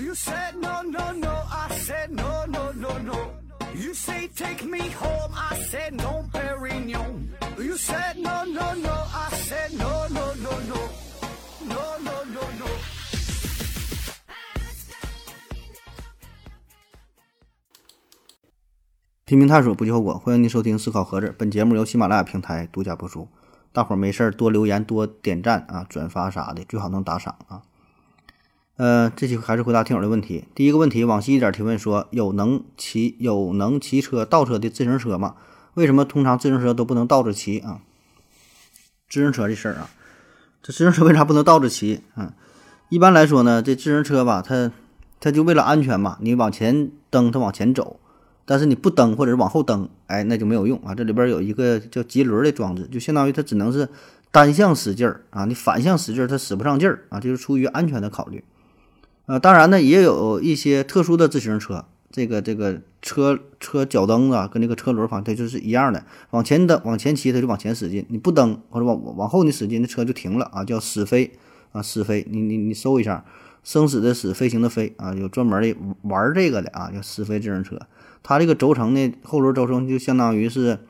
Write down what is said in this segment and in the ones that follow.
You said no, no, no, I said no, no, no, no. You say take me home, I said no, Perignon. You said no, no, no, I said no, no, no, no. No, no, no, no. 拼命探索，不计后果。欢迎您收听《思考盒子》，本节目由喜马拉雅平台独家播出。大伙儿没事儿多留言、多点赞啊、转发啥的，最好能打赏啊。呃，这期还是回答听友的问题。第一个问题，往西一点提问说：有能骑有能骑车倒车的自行车吗？为什么通常自行车都不能倒着骑啊？自行车这事儿啊，这自行车为啥不能倒着骑啊？一般来说呢，这自行车吧，它它就为了安全嘛，你往前蹬，它往前走。但是你不蹬或者是往后蹬，哎，那就没有用啊。这里边有一个叫棘轮的装置，就相当于它只能是单向使劲儿啊，你反向使劲儿它使不上劲儿啊，就是出于安全的考虑。呃，当然呢，也有一些特殊的自行车，这个这个车车脚蹬子跟那个车轮反正它就是一样的，往前蹬往前骑它就往前使劲，你不蹬或者往往后你使劲，那车就停了啊，叫死飞啊，死飞。你你你搜一下，生死的死，飞行的飞啊，有专门的玩这个的啊，叫死飞自行车。它这个轴承呢，后轮轴承就相当于是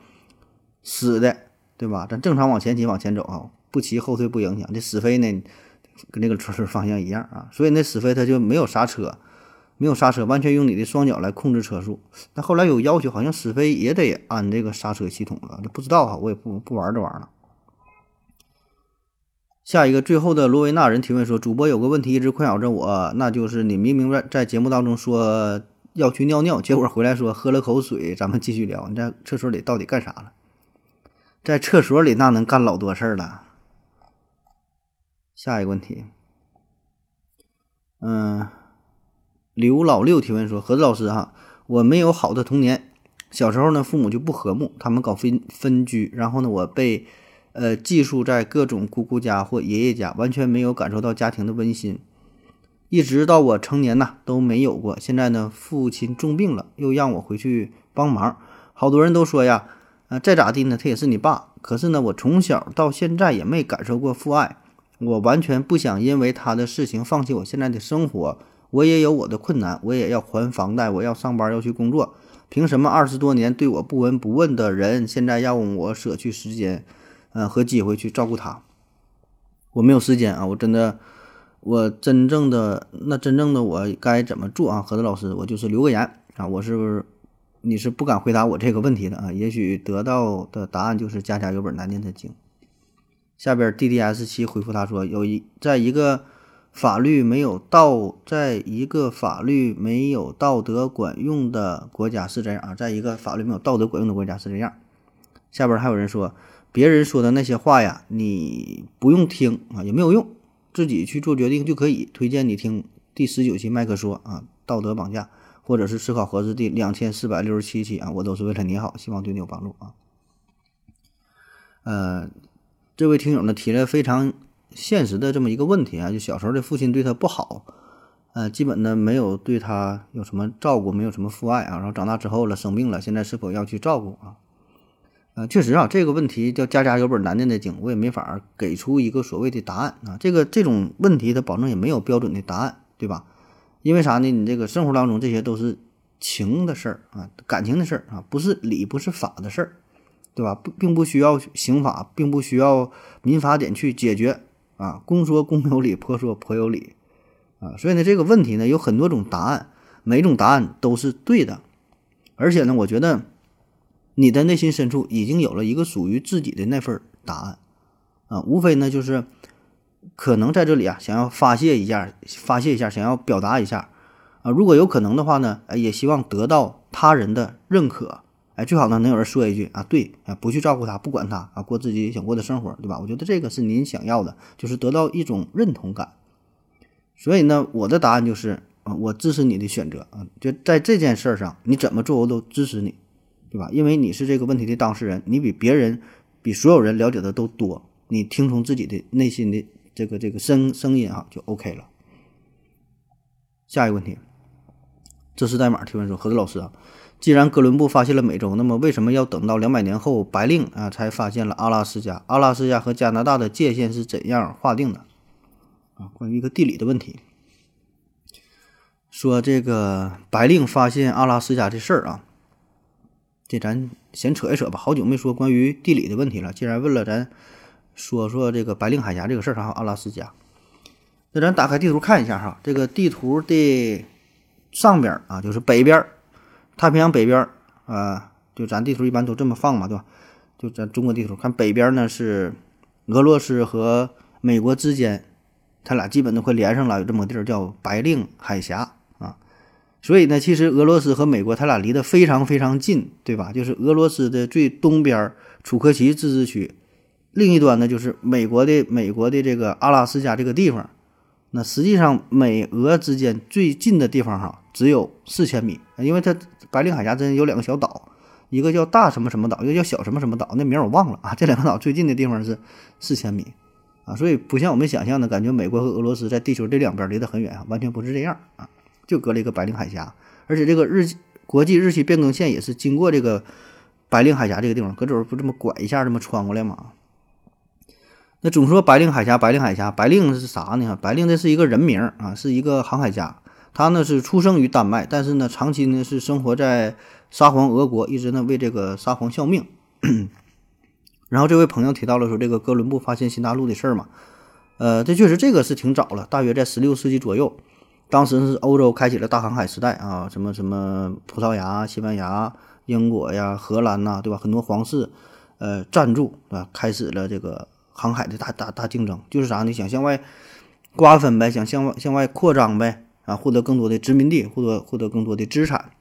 死的，对吧？咱正常往前骑、往前走啊，不骑后退不影响。这死飞呢，跟那个车方向一样啊，所以那死飞它就没有刹车，没有刹车，完全用你的双脚来控制车速。那后来有要求，好像死飞也得安这个刹车系统了，这不知道哈，我也不不玩这玩意儿了。下一个最后的罗维纳人提问说：“主播有个问题一直困扰着我，那就是你明明在在节目当中说。”要去尿尿，结果回来说喝了口水，咱们继续聊。你在厕所里到底干啥了？在厕所里那能干老多事儿了。下一个问题，嗯，刘老六提问说：何子老师哈，我没有好的童年，小时候呢父母就不和睦，他们搞分分居，然后呢我被呃寄宿在各种姑姑家或爷爷家，完全没有感受到家庭的温馨。一直到我成年呐都没有过。现在呢，父亲重病了，又让我回去帮忙。好多人都说呀，呃，再咋地呢，他也是你爸。可是呢，我从小到现在也没感受过父爱。我完全不想因为他的事情放弃我现在的生活。我也有我的困难，我也要还房贷，我要上班，要去工作。凭什么二十多年对我不闻不问的人，现在要我舍去时间，嗯，和机会去照顾他？我没有时间啊，我真的。我真正的那真正的我该怎么做啊？何子老师，我就是留个言啊！我是你是不敢回答我这个问题的啊？也许得到的答案就是家家有本难念的经。下边 D D S 七回复他说：有一在一个法律没有道，在一个法律没有道德管用的国家是这样啊，在一个法律没有道德管用的国家是这样。下边还有人说，别人说的那些话呀，你不用听啊，也没有用。自己去做决定就可以。推荐你听第十九期麦克说啊，道德绑架，或者是思考盒子第两千四百六十七期啊，我都是为了你好，希望对你有帮助啊。呃，这位听友呢提了非常现实的这么一个问题啊，就小时候的父亲对他不好，呃，基本呢没有对他有什么照顾，没有什么父爱啊，然后长大之后了生病了，现在是否要去照顾啊？啊，确实啊，这个问题叫家家有本难念的经，我也没法给出一个所谓的答案啊。这个这种问题，它保证也没有标准的答案，对吧？因为啥呢？你这个生活当中这些都是情的事儿啊，感情的事儿啊，不是理不是法的事儿，对吧？不，并不需要刑法，并不需要民法典去解决啊。公说公有理，婆说婆有理啊。所以呢，这个问题呢有很多种答案，每种答案都是对的，而且呢，我觉得。你的内心深处已经有了一个属于自己的那份答案，啊，无非呢就是可能在这里啊，想要发泄一下，发泄一下，想要表达一下，啊，如果有可能的话呢，也希望得到他人的认可，哎，最好呢能有人说一句啊，对，啊，不去照顾他，不管他，啊，过自己想过的生活，对吧？我觉得这个是您想要的，就是得到一种认同感。所以呢，我的答案就是啊，我支持你的选择啊，就在这件事上，你怎么做我都支持你。对吧？因为你是这个问题的当事人，你比别人、比所有人了解的都多，你听从自己的内心的这个这个声声音啊，就 OK 了。下一个问题，这是代码提问说：何子老师啊，既然哥伦布发现了美洲，那么为什么要等到两百年后白令啊才发现了阿拉斯加？阿拉斯加和加拿大的界限是怎样划定的？啊，关于一个地理的问题。说这个白令发现阿拉斯加这事儿啊，这咱先扯一扯吧。好久没说关于地理的问题了，既然问了，咱说说这个白令海峡这个事儿，还有阿拉斯加。那咱打开地图看一下哈，这个地图的上边啊，就是北边，太平洋北边啊，就咱地图一般都这么放嘛，对吧？就咱中国地图看北边呢是俄罗斯和美国之间，他俩基本都快连上了，有这么个地儿叫白令海峡啊。所以呢，其实俄罗斯和美国他俩离得非常非常近，对吧？就是俄罗斯的最东边楚科奇自治区，另一端呢就是美国的美国的这个阿拉斯加这个地方。那实际上美俄之间最近的地方哈只有四千米，因为它白令海峡真有两个小岛，一个叫大什么什么岛，一个叫小什么什么岛，那名我忘了啊。这两个岛最近的地方是四千米啊，所以不像我们想象的感觉，美国和俄罗斯在地球这两边离得很远啊，完全不是这样啊。就隔了一个白令海峡，而且这个日国际日期变更线也是经过这个白令海峡这个地方，搁这儿不这么拐一下，这么穿过来吗？那总说白令海峡，白令海峡，白令是啥呢？白令这是一个人名啊，是一个航海家，他呢是出生于丹麦，但是呢长期呢是生活在沙皇俄国，一直呢为这个沙皇效命。然后这位朋友提到了说这个哥伦布发现新大陆的事儿嘛，呃，这确实这个是挺早了，大约在十六世纪左右。当时是欧洲开启了大航海时代啊，什么什么葡萄牙、西班牙、英国呀、荷兰呐，对吧？很多皇室，呃，赞助啊，开始了这个航海的大大大竞争，就是啥？呢想向外瓜分呗，想向外向外扩张呗，啊，获得更多的殖民地，获得获得更多的资产。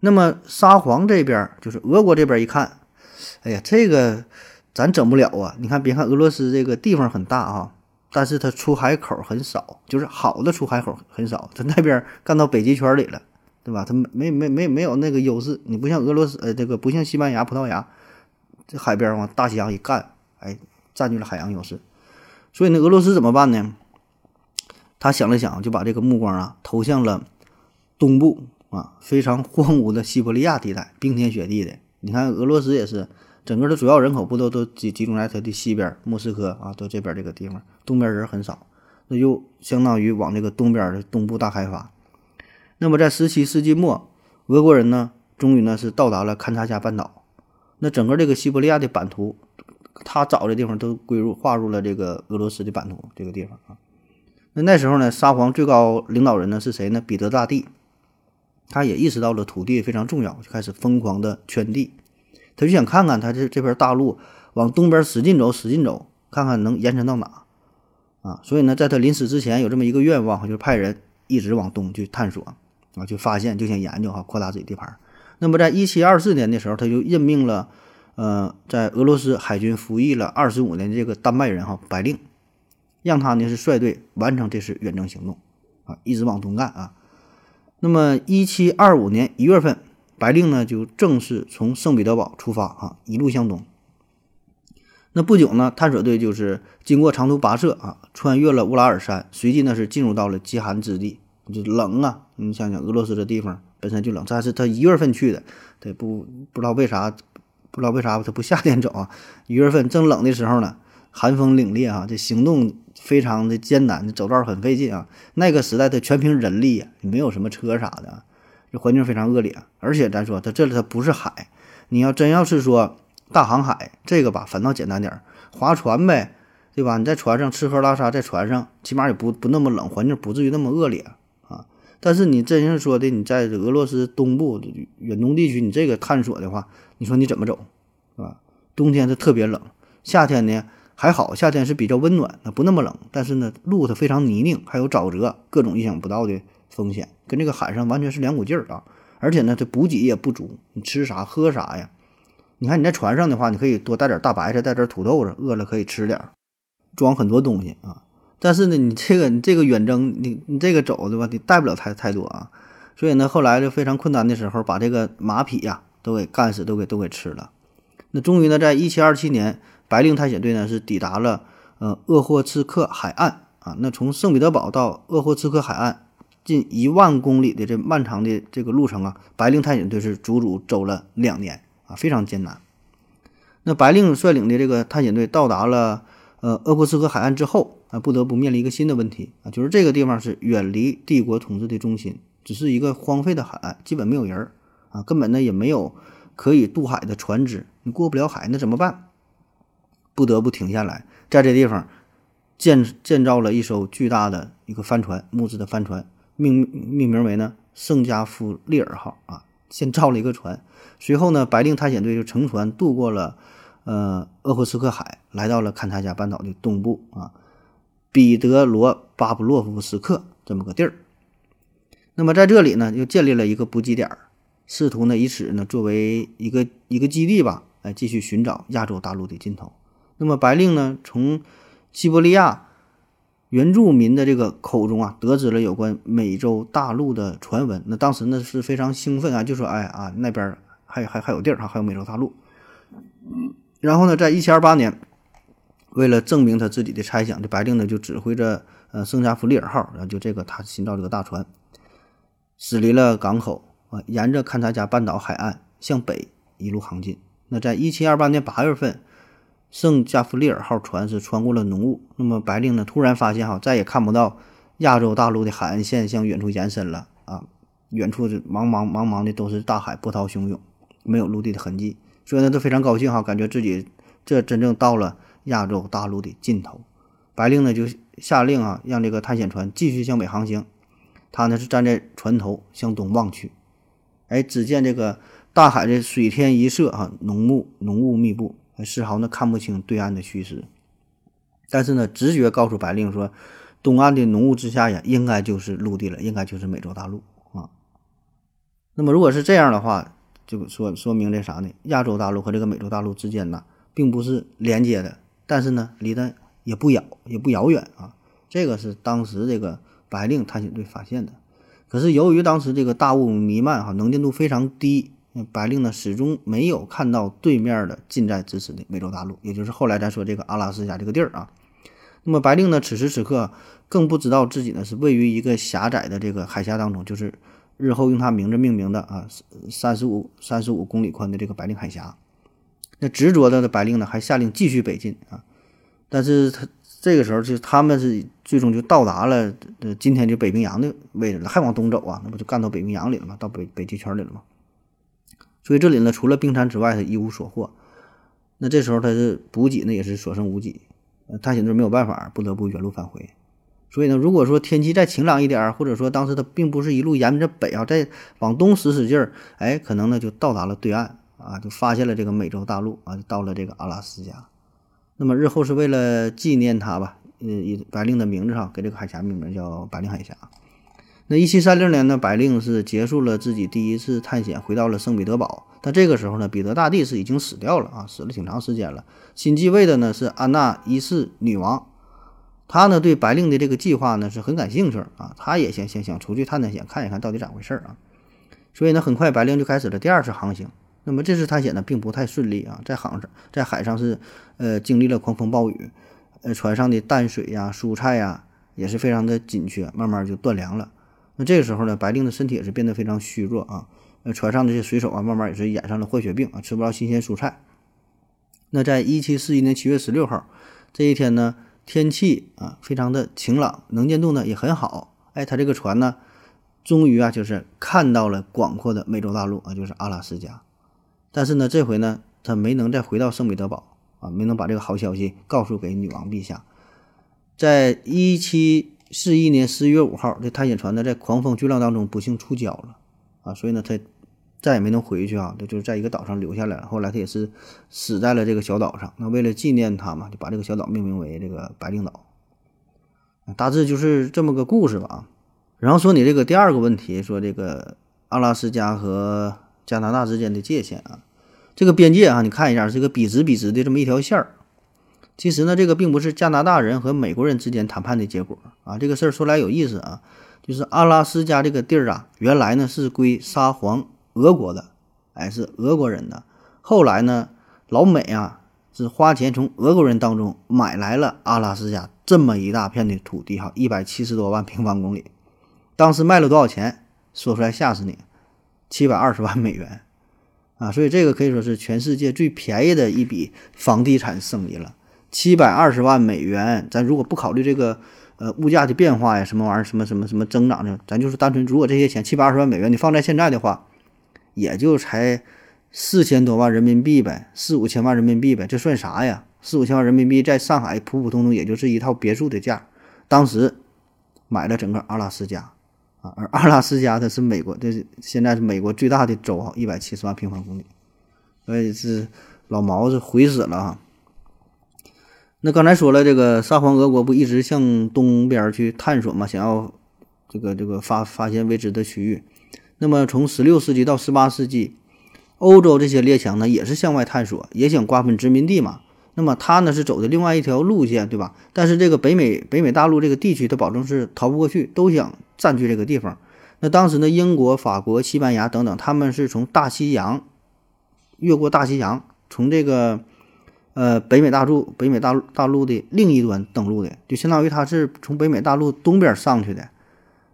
那么沙皇这边就是俄国这边一看，哎呀，这个咱整不了啊！你看，别看俄罗斯这个地方很大啊。但是它出海口很少，就是好的出海口很少。它那边干到北极圈里了，对吧？它没没没没有那个优势。你不像俄罗斯，呃，这个不像西班牙、葡萄牙，这海边往大西洋一干，哎，占据了海洋优势。所以呢，俄罗斯怎么办呢？他想了想，就把这个目光啊投向了东部啊，非常荒芜的西伯利亚地带，冰天雪地的。你看俄罗斯也是。整个的主要人口不都都集集中在它的西边，莫斯科啊，都这边这个地方，东边人很少，那就相当于往这个东边的东部大开发。那么在十七世纪末，俄国人呢，终于呢是到达了勘察加半岛。那整个这个西伯利亚的版图，他找的地方都归入划入了这个俄罗斯的版图这个地方啊。那那时候呢，沙皇最高领导人呢是谁呢？彼得大帝，他也意识到了土地非常重要，就开始疯狂的圈地。他就想看看他这这片大陆往东边使劲走，使劲走，看看能延伸到哪啊！所以呢，在他临死之前有这么一个愿望，就派人一直往东去探索啊，去发现，就想研究哈，扩大自己地盘。那么，在一七二四年的时候，他就任命了呃，在俄罗斯海军服役了二十五年的这个丹麦人哈白令，让他呢是率队完成这次远征行动啊，一直往东干啊。那么，一七二五年一月份。白令呢，就正式从圣彼得堡出发啊，一路向东。那不久呢，探索队就是经过长途跋涉啊，穿越了乌拉尔山，随即呢是进入到了极寒之地，就冷啊。你想想，俄罗斯这地方本身就冷，但是他一月份去的，对不？不知道为啥，不知道为啥他不夏天走啊？一月份正冷的时候呢，寒风凛冽啊，这行动非常的艰难，这走道很费劲啊。那个时代它全凭人力呀，没有什么车啥的。这环境非常恶劣，而且咱说它这里它不是海，你要真要是说大航海这个吧，反倒简单点儿，划船呗，对吧？你在船上吃喝拉撒，在船上起码也不不那么冷，环境不至于那么恶劣啊。但是你真是说的，你在俄罗斯东部远东地区，你这个探索的话，你说你怎么走，是吧？冬天它特别冷，夏天呢还好，夏天是比较温暖，那不那么冷，但是呢路它非常泥泞，还有沼泽，各种意想不到的。风险跟这个海上完全是两股劲儿啊！而且呢，它补给也不足，你吃啥喝啥呀？你看你在船上的话，你可以多带点大白菜，带点土豆子，饿了可以吃点儿，装很多东西啊。但是呢，你这个你这个远征，你你这个走对吧？你带不了太太多啊。所以呢，后来就非常困难的时候，把这个马匹呀都给干死，都给都给吃了。那终于呢，在一七二七年，白令探险队呢是抵达了呃鄂霍次克海岸啊。那从圣彼得堡到鄂霍次克海岸。近一万公里的这漫长的这个路程啊，白令探险队是足足走了两年啊，非常艰难。那白令率领的这个探险队到达了呃鄂霍次克海岸之后啊，不得不面临一个新的问题啊，就是这个地方是远离帝国统治的中心，只是一个荒废的海岸，基本没有人儿啊，根本呢也没有可以渡海的船只，你过不了海，那怎么办？不得不停下来，在这地方建建造了一艘巨大的一个帆船，木质的帆船，命命名为呢圣加夫利尔号啊，先造了一个船。随后呢，白令探险队就乘船渡过了呃鄂霍次克海，来到了勘察加半岛的东部啊，彼得罗巴布洛夫斯克这么个地儿。那么在这里呢，又建立了一个补给点，试图呢以此呢作为一个一个基地吧，来继续寻找亚洲大陆的尽头。那么白令呢，从西伯利亚原住民的这个口中啊，得知了有关美洲大陆的传闻。那当时呢是非常兴奋啊，就说：“哎啊，那边还还还有地儿啊，还有美洲大陆。”然后呢，在一七二八年，为了证明他自己的猜想，这白令呢就指挥着呃圣加弗利尔号，然后就这个他新造这个大船，驶离了港口啊，沿着勘察加半岛海岸向北一路航进。那在一七二八年八月份。圣加弗利尔号船是穿过了浓雾，那么白令呢？突然发现哈，再也看不到亚洲大陆的海岸线向远处延伸了啊！远处是茫茫茫茫的都是大海，波涛汹涌，没有陆地的痕迹。所以呢，都非常高兴哈，感觉自己这真正到了亚洲大陆的尽头。白令呢就下令啊，让这个探险船继续向北航行。他呢是站在船头向东望去，哎，只见这个大海的水天一色啊，浓雾浓雾密布。丝毫呢看不清对岸的虚实，但是呢，直觉告诉白令说，东岸的浓雾之下呀，应该就是陆地了，应该就是美洲大陆啊。那么如果是这样的话，就说说明这啥呢？亚洲大陆和这个美洲大陆之间呢，并不是连接的，但是呢，离得也不遥也不遥远啊。这个是当时这个白令探险队发现的。可是由于当时这个大雾弥漫，哈，能见度非常低。白令呢，始终没有看到对面的近在咫尺的美洲大陆，也就是后来咱说这个阿拉斯加这个地儿啊。那么白令呢，此时此刻更不知道自己呢是位于一个狭窄的这个海峡当中，就是日后用他名字命名的啊，三十五三十五公里宽的这个白令海峡。那执着的的白令呢，还下令继续北进啊。但是他这个时候就他们是最终就到达了呃今天就北冰洋的位置了，还往东走啊，那不就干到北冰洋里了吗？到北北极圈里了吗？所以这里呢，除了冰山之外，他一无所获。那这时候他是补给呢，也是所剩无几。探险队没有办法，不得不原路返回。所以呢，如果说天气再晴朗一点儿，或者说当时他并不是一路沿着北啊，再往东使使劲儿，哎，可能呢就到达了对岸啊，就发现了这个美洲大陆啊，就到了这个阿拉斯加。那么日后是为了纪念他吧，呃，以白令的名字哈，给这个海峡命名叫白令海峡。那一七三零年呢，白令是结束了自己第一次探险，回到了圣彼得堡。但这个时候呢，彼得大帝是已经死掉了啊，死了挺长时间了。新继位的呢是安娜一世女王，她呢对白令的这个计划呢是很感兴趣啊，她也想想想出去探探险，看一看到底咋回事啊。所以呢，很快白令就开始了第二次航行。那么这次探险呢并不太顺利啊，在航上在海上是呃经历了狂风暴雨，呃船上的淡水呀、蔬菜呀也是非常的紧缺，慢慢就断粮了。那这个时候呢，白令的身体也是变得非常虚弱啊。那船上的这些水手啊，慢慢也是染上了坏血病啊，吃不着新鲜蔬菜。那在一七四一年七月十六号这一天呢，天气啊非常的晴朗，能见度呢也很好。哎，他这个船呢，终于啊就是看到了广阔的美洲大陆啊，就是阿拉斯加。但是呢，这回呢，他没能再回到圣彼得堡啊，没能把这个好消息告诉给女王陛下。在一七四一年十一月五号，这探险船呢在狂风巨浪当中不幸触礁了，啊，所以呢他再也没能回去啊，他就是在一个岛上留下来了。后来他也是死在了这个小岛上。那为了纪念他嘛，就把这个小岛命名为这个白令岛。大致就是这么个故事吧。然后说你这个第二个问题，说这个阿拉斯加和加拿大之间的界限啊，这个边界啊，你看一下是个笔直笔直的这么一条线儿。其实呢，这个并不是加拿大人和美国人之间谈判的结果啊。这个事儿说来有意思啊，就是阿拉斯加这个地儿啊，原来呢是归沙皇俄国的，哎，是俄国人的。后来呢，老美啊是花钱从俄国人当中买来了阿拉斯加这么一大片的土地哈，一百七十多万平方公里。当时卖了多少钱？说出来吓死你，七百二十万美元啊！所以这个可以说是全世界最便宜的一笔房地产生意了。七百二十万美元，咱如果不考虑这个呃物价的变化呀，什么玩意儿，什么什么什么增长的，咱就是单纯，如果这些钱七百二十万美元你放在现在的话，也就才四千多万人民币呗，四五千万人民币呗，这算啥呀？四五千万人民币在上海普普通通也就是一套别墅的价，当时买了整个阿拉斯加。而阿拉斯加它是美国，这是现在是美国最大的州，一百七十万平方公里，所以是老毛是悔死了哈。那刚才说了，这个沙皇俄国不一直向东边去探索嘛，想要这个这个发发现未知的区域。那么从十六世纪到十八世纪，欧洲这些列强呢也是向外探索，也想瓜分殖民地嘛。那么他呢是走的另外一条路线，对吧？但是这个北美北美大陆这个地区，他保证是逃不过去，都想占据这个地方。那当时呢，英国、法国、西班牙等等，他们是从大西洋越过大西洋，从这个呃北美大陆北美大陆大陆的另一端登陆的，就相当于他是从北美大陆东边上去的。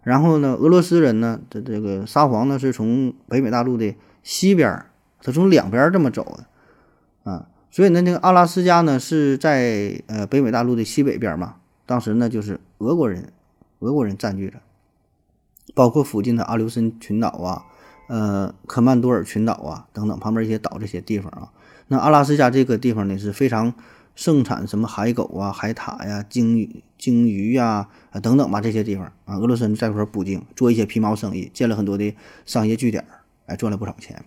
然后呢，俄罗斯人呢，这这个沙皇呢是从北美大陆的西边，他从两边这么走的，啊。所以呢，那个阿拉斯加呢是在呃北美大陆的西北边嘛，当时呢就是俄国人，俄国人占据着，包括附近的阿留申群岛啊，呃科曼多尔群岛啊等等旁边一些岛这些地方啊。那阿拉斯加这个地方呢是非常盛产什么海狗啊、海獭呀、鲸鱼、鲸鱼呀啊等等吧这些地方啊，俄罗斯人在这块捕鲸，做一些皮毛生意，建了很多的商业据点，哎赚了不少钱。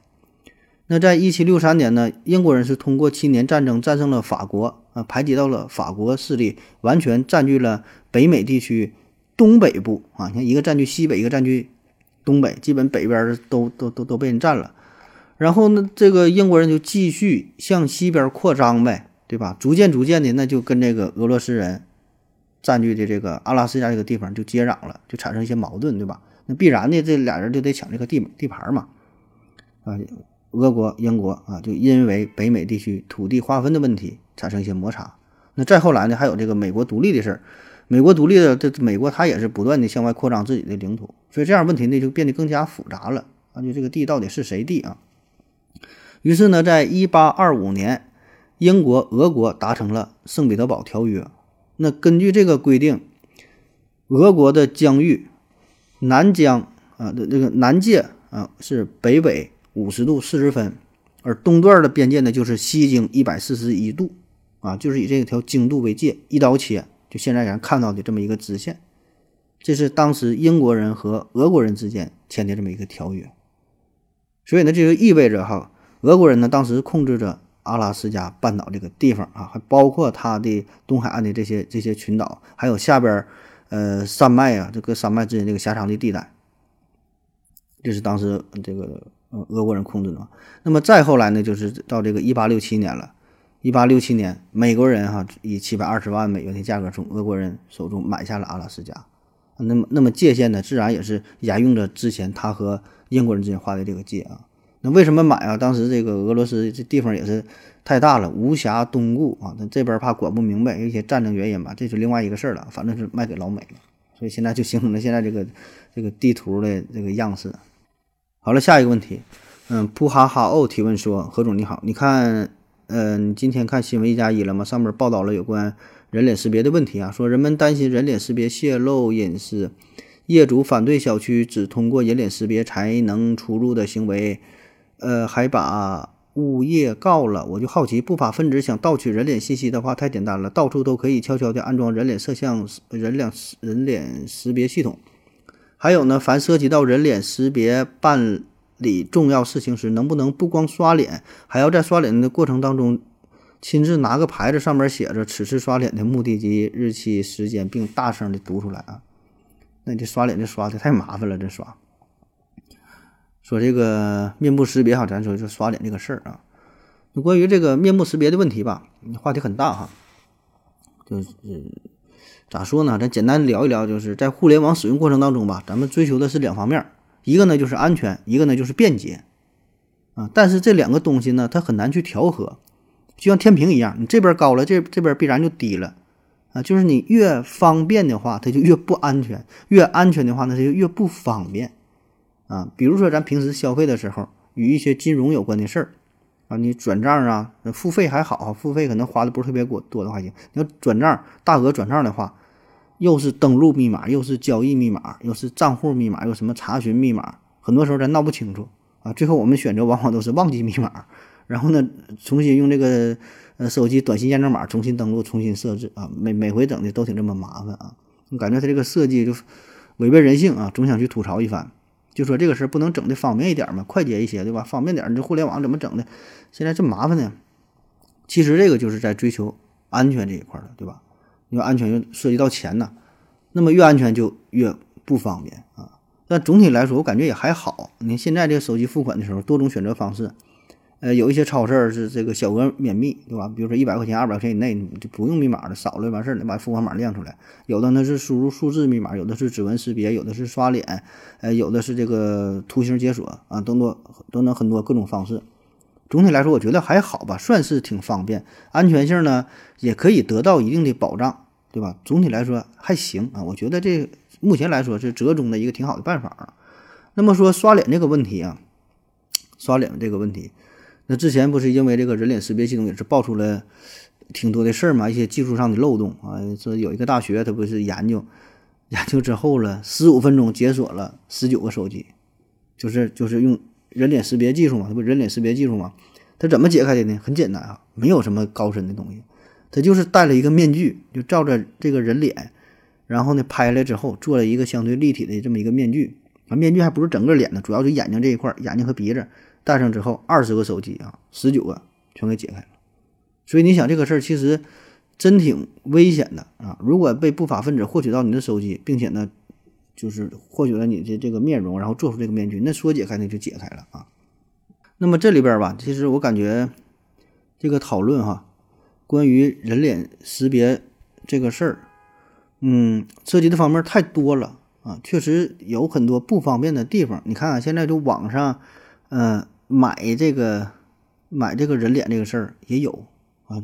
那在一七六三年呢，英国人是通过七年战争战胜了法国啊，排挤到了法国势力，完全占据了北美地区东北部啊。你看，一个占据西北，一个占据东北，基本北边都都都都被人占了。然后呢，这个英国人就继续向西边扩张呗，对吧？逐渐逐渐的，那就跟这个俄罗斯人占据的这个阿拉斯加这个地方就接壤了，就产生一些矛盾，对吧？那必然的，这俩人就得抢这个地地盘嘛，啊。俄国、英国啊，就因为北美地区土地划分的问题产生一些摩擦。那再后来呢，还有这个美国独立的事儿。美国独立的这美国，它也是不断的向外扩张自己的领土，所以这样问题呢就变得更加复杂了啊！就这个地到底是谁地啊？于是呢，在一八二五年，英国、俄国达成了圣彼得堡条约。那根据这个规定，俄国的疆域南疆啊的这个南界啊是北纬。五十度四十分，而东段的边界呢，就是西经一百四十一度，啊，就是以这条经度为界，一刀切，就现在咱看到的这么一个直线，这是当时英国人和俄国人之间签的这么一个条约。所以呢，这就意味着哈，俄国人呢当时控制着阿拉斯加半岛这个地方啊，还包括它的东海岸的这些这些群岛，还有下边呃山脉啊，这个山脉之间这个狭长的地带，这是当时这个。俄国人控制的，那么再后来呢，就是到这个一八六七年了。一八六七年，美国人哈以七百二十万美元的价格从俄国人手中买下了阿拉斯加。那么，那么界限呢，自然也是沿用着之前他和英国人之间画的这个界啊。那为什么买啊？当时这个俄罗斯这地方也是太大了，无暇东顾啊。那这边怕管不明白，有一些战争原因吧，这是另外一个事儿了。反正是卖给老美了，所以现在就形成了现在这个这个地图的这个样式。好了，下一个问题，嗯，布哈哈哦提问说，何总你好，你看，嗯，今天看新闻一加一了吗？上面报道了有关人脸识别的问题啊，说人们担心人脸识别泄露隐私，业主反对小区只通过人脸识别才能出入的行为，呃，还把物业告了。我就好奇，不法分子想盗取人脸信息的话，太简单了，到处都可以悄悄地安装人脸摄像、人脸人脸识别系统。还有呢，凡涉及到人脸识别办理重要事情时，能不能不光刷脸，还要在刷脸的过程当中亲自拿个牌子，上面写着此次刷脸的目的及日期、时间，并大声的读出来啊？那你这刷脸这刷的太麻烦了，这刷。说这个面部识别哈，咱说就刷脸这个事儿啊。关于这个面部识别的问题吧，话题很大哈，就是。咋说呢？咱简单聊一聊，就是在互联网使用过程当中吧，咱们追求的是两方面，一个呢就是安全，一个呢就是便捷，啊，但是这两个东西呢，它很难去调和，就像天平一样，你这边高了，这这边必然就低了，啊，就是你越方便的话，它就越不安全；越安全的话，那它就越不方便，啊，比如说咱平时消费的时候，与一些金融有关的事儿，啊，你转账啊，付费还好，付费可能花的不是特别多多的话行。你要转账大额转账的话，又是登录密码，又是交易密码，又是账户密码，又什么查询密码，很多时候咱闹不清楚啊。最后我们选择往往都是忘记密码，然后呢，重新用这个呃手机短信验证码重新登录、重新设置啊，每每回整的都挺这么麻烦啊。我感觉它这个设计就违背人性啊，总想去吐槽一番。就说这个事儿不能整的方便一点嘛，快捷一些，对吧？方便点，你这互联网怎么整的？现在这么麻烦呢？其实这个就是在追求安全这一块的，对吧？因为安全又涉及到钱呢，那么越安全就越不方便啊。但总体来说，我感觉也还好。你现在这个手机付款的时候，多种选择方式。呃，有一些超市是这个小额免密，对吧？比如说一百块钱、二百块钱以内，你就不用密码了，扫了完事儿，你把付款码亮出来。有的呢是输入数字密码，有的是指纹识别，有的是刷脸，呃，有的是这个图形解锁啊，等等等等很多各种方式。总体来说，我觉得还好吧，算是挺方便，安全性呢也可以得到一定的保障，对吧？总体来说还行啊，我觉得这目前来说是折中的一个挺好的办法啊。那么说刷脸这个问题啊，刷脸这个问题。那之前不是因为这个人脸识别系统也是爆出了挺多的事儿嘛，一些技术上的漏洞啊。说有一个大学，他不是研究研究之后了，十五分钟解锁了十九个手机，就是就是用人脸识别技术嘛，它不人脸识别技术嘛？他怎么解开的呢？很简单啊，没有什么高深的东西，他就是戴了一个面具，就照着这个人脸，然后呢拍下来之后做了一个相对立体的这么一个面具啊，面具还不是整个脸的，主要就眼睛这一块，眼睛和鼻子。戴上之后，二十个手机啊，十九个全给解开了。所以你想这个事儿其实真挺危险的啊！如果被不法分子获取到你的手机，并且呢，就是获取了你的这个面容，然后做出这个面具，那说解开那就解开了啊。那么这里边吧，其实我感觉这个讨论哈，关于人脸识别这个事儿，嗯，涉及的方面太多了啊，确实有很多不方便的地方。你看啊，现在就网上，嗯。买这个买这个人脸这个事儿也有啊，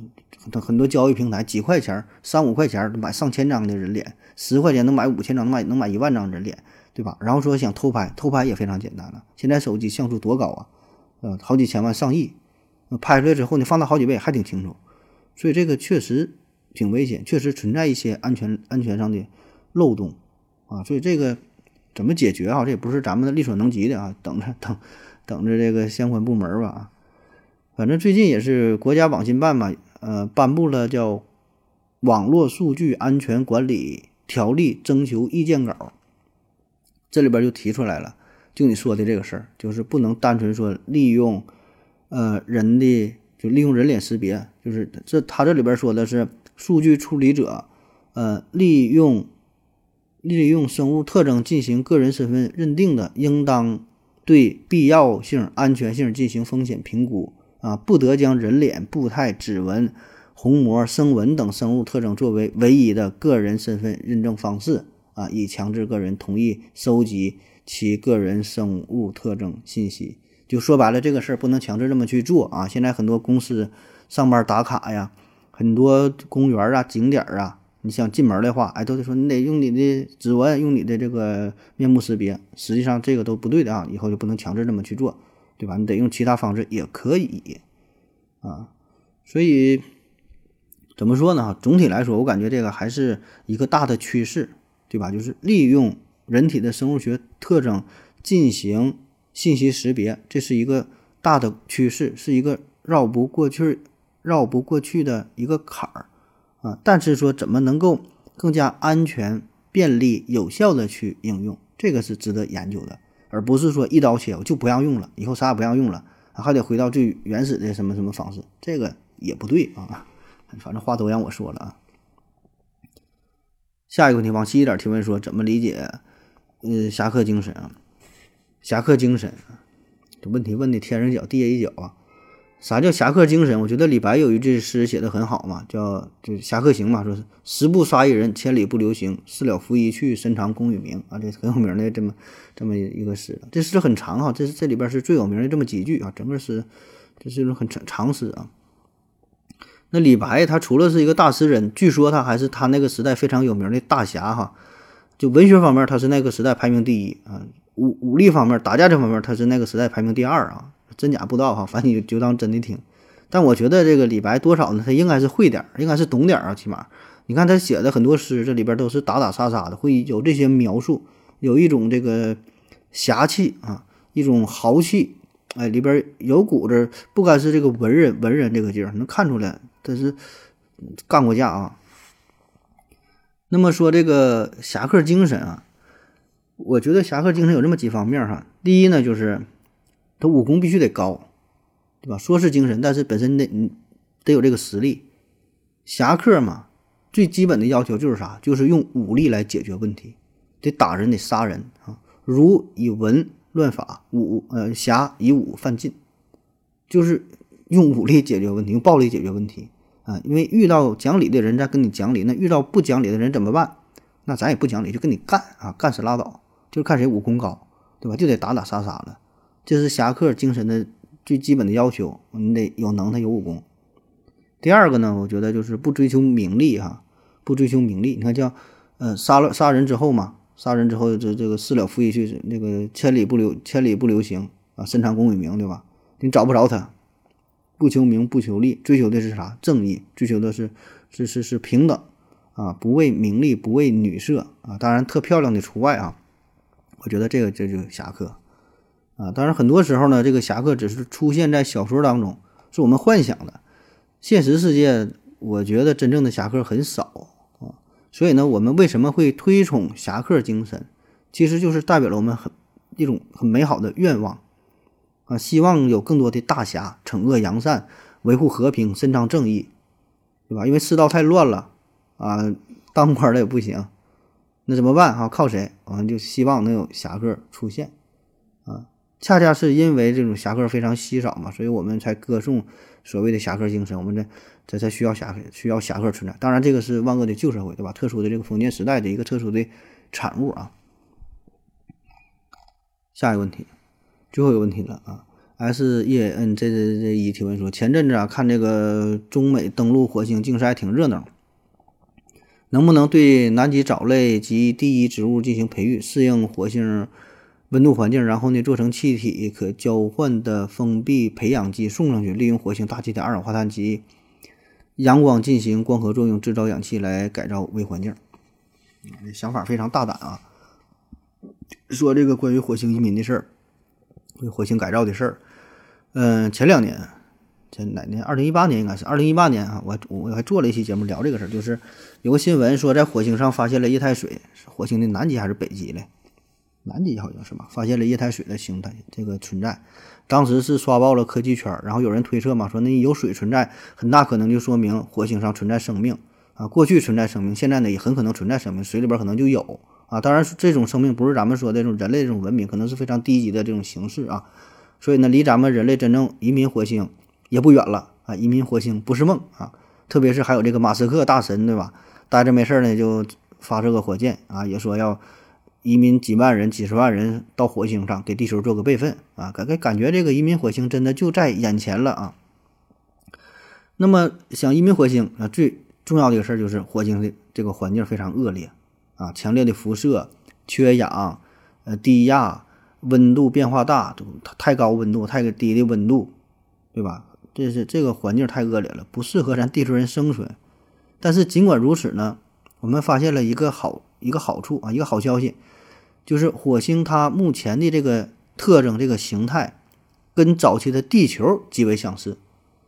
很多交易平台几块钱三五块钱买上千张的人脸，十块钱能买五千张，能买能买一万张人脸，对吧？然后说想偷拍，偷拍也非常简单了。现在手机像素多高啊？呃，好几千万上亿，拍出来之后你放大好几倍还挺清楚，所以这个确实挺危险，确实存在一些安全安全上的漏洞啊。所以这个怎么解决啊？这也不是咱们力所能及的啊，等着等。等着这个相关部门吧，反正最近也是国家网信办吧，呃，颁布了叫《网络数据安全管理条例》征求意见稿，这里边就提出来了，就你说的这个事儿，就是不能单纯说利用，呃，人的就利用人脸识别，就是这他这里边说的是数据处理者，呃，利用利用生物特征进行个人身份认定的，应当。对必要性、安全性进行风险评估啊，不得将人脸、步态、指纹、虹膜、声纹等生物特征作为唯一的个人身份认证方式啊，以强制个人同意收集其个人生物特征信息。就说白了，这个事儿不能强制这么去做啊。现在很多公司上班打卡呀，很多公园啊、景点啊。你想进门的话，哎，都得说你得用你的指纹，用你的这个面部识别。实际上这个都不对的啊，以后就不能强制这么去做，对吧？你得用其他方式也可以啊。所以怎么说呢？总体来说，我感觉这个还是一个大的趋势，对吧？就是利用人体的生物学特征进行信息识别，这是一个大的趋势，是一个绕不过去、绕不过去的一个坎儿。啊，但是说怎么能够更加安全、便利、有效的去应用，这个是值得研究的，而不是说一刀切，我就不让用了，以后啥也不让用了，还得回到最原始的什么什么方式，这个也不对啊。反正话都让我说了啊。下一个问题，往细一点提问说，怎么理解呃侠客精神啊？侠客精神，这问题问的天上一脚地下一脚啊。啥叫侠客精神？我觉得李白有一句诗写的很好嘛，叫就《侠客行》嘛，说是十步杀一人，千里不留行，事了拂衣去，深藏功与名啊，这很有名的这么这么一个诗。这诗很长哈，这是这里边是最有名的这么几句啊，整个诗这是一种很长长诗啊。那李白他除了是一个大诗人，据说他还是他那个时代非常有名的大侠哈。就文学方面，他是那个时代排名第一啊；武武力方面，打架这方面，他是那个时代排名第二啊。真假不知道哈，反正你就当真的听。但我觉得这个李白多少呢，他应该是会点儿，应该是懂点儿啊，起码你看他写的很多诗，这里边都是打打杀杀的，会有这些描述，有一种这个侠气啊，一种豪气，哎，里边有股子不该是这个文人文人这个劲儿，能看出来他是干过架啊。那么说这个侠客精神啊，我觉得侠客精神有这么几方面哈。第一呢，就是他武功必须得高。对吧？说是精神，但是本身得得有这个实力。侠客嘛，最基本的要求就是啥？就是用武力来解决问题，得打人，得杀人啊！儒以文乱法，武呃侠以武犯禁，就是用武力解决问题，用暴力解决问题啊！因为遇到讲理的人在跟你讲理，那遇到不讲理的人怎么办？那咱也不讲理，就跟你干啊，干死拉倒，就看谁武功高，对吧？就得打打杀杀了，这是侠客精神的。最基本的要求，你得有能耐有武功。第二个呢，我觉得就是不追求名利哈，不追求名利。你看，叫呃杀了杀人之后嘛，杀人之后这这个事了拂衣去，那个千里不留千里不留行啊，深藏功与名，对吧？你找不着他，不求名不求利，追求的是啥？正义，追求的是是是是平等啊，不为名利，不为女色啊，当然特漂亮的除外啊。我觉得这个这就侠客。啊，当然，很多时候呢，这个侠客只是出现在小说当中，是我们幻想的。现实世界，我觉得真正的侠客很少啊。所以呢，我们为什么会推崇侠客精神？其实就是代表了我们很一种很美好的愿望啊，希望有更多的大侠惩恶扬善，维护和平，伸张正义，对吧？因为世道太乱了啊，当官的也不行，那怎么办啊？靠谁？我们就希望能有侠客出现。恰恰是因为这种侠客非常稀少嘛，所以我们才歌颂所谓的侠客精神。我们这这才需要侠客，需要侠客存在。当然，这个是万恶的旧社会，对吧？特殊的这个封建时代的一个特殊的产物啊。下一个问题，最后一个问题了啊。S E N 这这这一提问说，前阵子啊看这个中美登陆火星竞赛挺热闹，能不能对南极藻类及第一植物进行培育，适应火星？温度环境，然后呢，做成气体可交换的封闭培养基送上去，利用火星大气的二氧化碳及阳光进行光合作用，制造氧气来改造微环境。这想法非常大胆啊！说这个关于火星移民的事儿，火星改造的事儿。嗯，前两年，前哪年？二零一八年应该是二零一八年啊！我我还做了一期节目聊这个事儿，就是有个新闻说在火星上发现了液态水，是火星的南极还是北极嘞？南极好像是吧，发现了液态水的形态，这个存在，当时是刷爆了科技圈，然后有人推测嘛，说那有水存在，很大可能就说明火星上存在生命。啊，过去存在生命，现在呢也很可能存在生命，水里边可能就有。啊，当然这种生命不是咱们说的这种人类这种文明，可能是非常低级的这种形式啊，所以呢，离咱们人类真正移民火星也不远了啊，移民火星不是梦啊，特别是还有这个马斯克大神对吧，待着没事呢就发射个火箭啊，也说要。移民几万人、几十万人到火星上，给地球做个备份啊！感感感觉这个移民火星真的就在眼前了啊！那么想移民火星啊，最重要的一个事儿就是火星的这个环境非常恶劣啊，强烈的辐射、缺氧、呃低压、温度变化大，太高温度、太低的温度，对吧？这是这个环境太恶劣了，不适合咱地球人生存。但是尽管如此呢，我们发现了一个好一个好处啊，一个好消息。就是火星，它目前的这个特征、这个形态，跟早期的地球极为相似。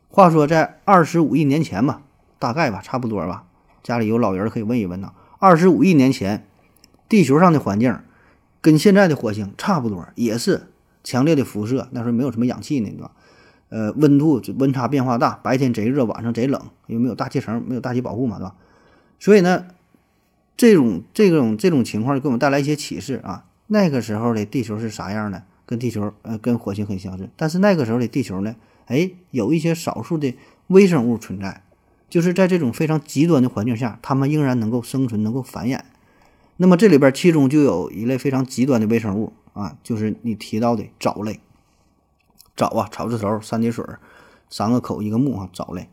话说，在二十五亿年前吧，大概吧，差不多吧。家里有老人可以问一问呐。二十五亿年前，地球上的环境跟现在的火星差不多，也是强烈的辐射。那时候没有什么氧气呢，对吧？呃，温度温差变化大，白天贼热，晚上贼冷，因为没有大气层，没有大气保护嘛，对吧？所以呢。这种这种这种情况给我们带来一些启示啊！那个时候的地球是啥样的？跟地球呃跟火星很相似，但是那个时候的地球呢，哎，有一些少数的微生物存在，就是在这种非常极端的环境下，它们仍然能够生存，能够繁衍。那么这里边其中就有一类非常极端的微生物啊，就是你提到的藻类。藻啊，草字头三点水，三个口一个木啊，藻类，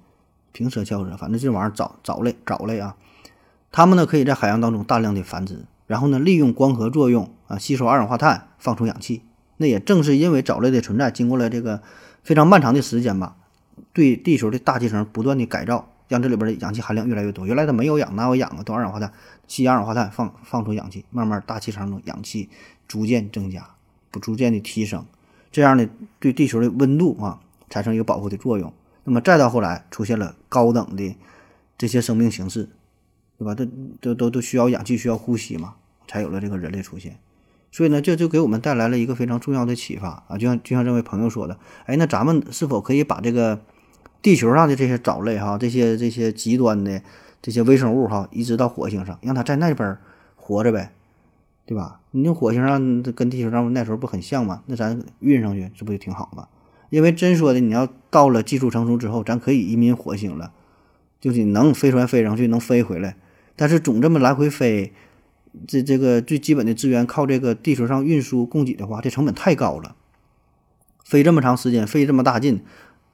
平舌翘舌，反正这玩意儿藻藻类藻类啊。它们呢可以在海洋当中大量的繁殖，然后呢利用光合作用啊吸收二氧化碳，放出氧气。那也正是因为藻类的存在，经过了这个非常漫长的时间吧，对地球的大气层不断的改造，让这里边的氧气含量越来越多。原来它没有氧，哪有氧啊？都二氧化碳吸二氧化碳放放出氧气，慢慢大气层中氧气逐渐增加，不逐渐的提升，这样呢对地球的温度啊产生一个保护的作用。那么再到后来出现了高等的这些生命形式，对吧？都都都都需要氧气，需要呼吸嘛，才有了这个人类出现。所以呢，这就给我们带来了一个非常重要的启发啊！就像就像这位朋友说的，哎，那咱们是否可以把这个地球上的这些藻类哈，这些这些极端的这些微生物哈，移植到火星上，让它在那边活着呗，对吧？你那火星上跟地球上那时候不很像吗？那咱运上去，这不就挺好吗？因为真说的，你要到了技术成熟之后，咱可以移民火星了，就是能飞船飞上去，能飞回来，但是总这么来回飞。这这个最基本的资源靠这个地球上运输供给的话，这成本太高了。飞这么长时间，费这么大劲，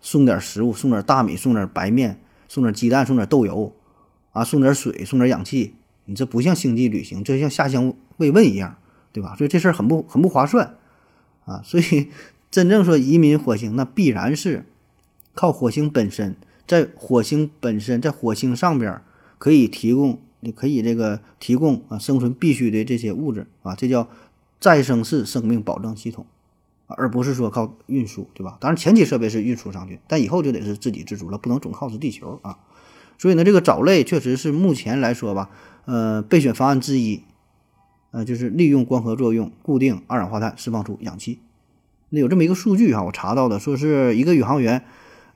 送点食物，送点大米，送点白面，送点鸡蛋，送点豆油，啊，送点水，送点氧气，你这不像星际旅行，这像下乡慰问一样，对吧？所以这事儿很不很不划算啊。所以 真正说移民火星，那必然是靠火星本身，在火星本身，在火星上边可以提供。你可以这个提供啊生存必须的这些物质啊，这叫再生式生命保障系统，而不是说靠运输，对吧？当然前期设备是运输上去，但以后就得是自给自足了，不能总靠着地球啊。所以呢，这个藻类确实是目前来说吧，呃，备选方案之一，呃，就是利用光合作用固定二氧化碳，释放出氧气。那有这么一个数据哈，我查到的，说是一个宇航员。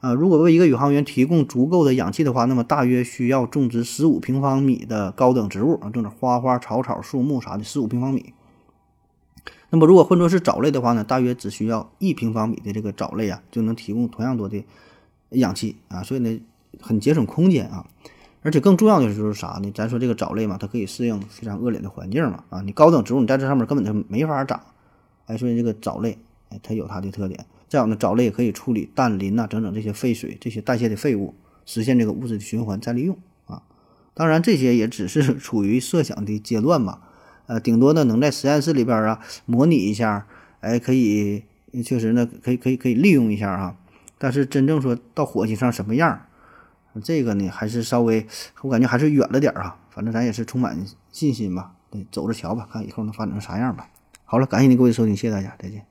啊，如果为一个宇航员提供足够的氧气的话，那么大约需要种植十五平方米的高等植物啊，种点花花草草、树木啥的，十五平方米。那么如果换作是藻类的话呢，大约只需要一平方米的这个藻类啊，就能提供同样多的氧气啊，所以呢，很节省空间啊。而且更重要的就是啥呢？咱说这个藻类嘛，它可以适应非常恶劣的环境嘛啊，你高等植物你在这上面根本就没法长，哎，所以这个藻类哎，它有它的特点。再有呢，藻类也可以处理氮磷呐，整整这些废水、这些代谢的废物，实现这个物质的循环再利用啊。当然，这些也只是 处于设想的阶段嘛，呃，顶多呢能在实验室里边啊模拟一下，哎，可以确实呢可以可以可以利用一下啊。但是真正说到火星上什么样，这个呢还是稍微我感觉还是远了点啊。反正咱也是充满信心吧，对，走着瞧吧，看以后能发展成啥样吧。好了，感谢您各位收听，谢谢大家，再见。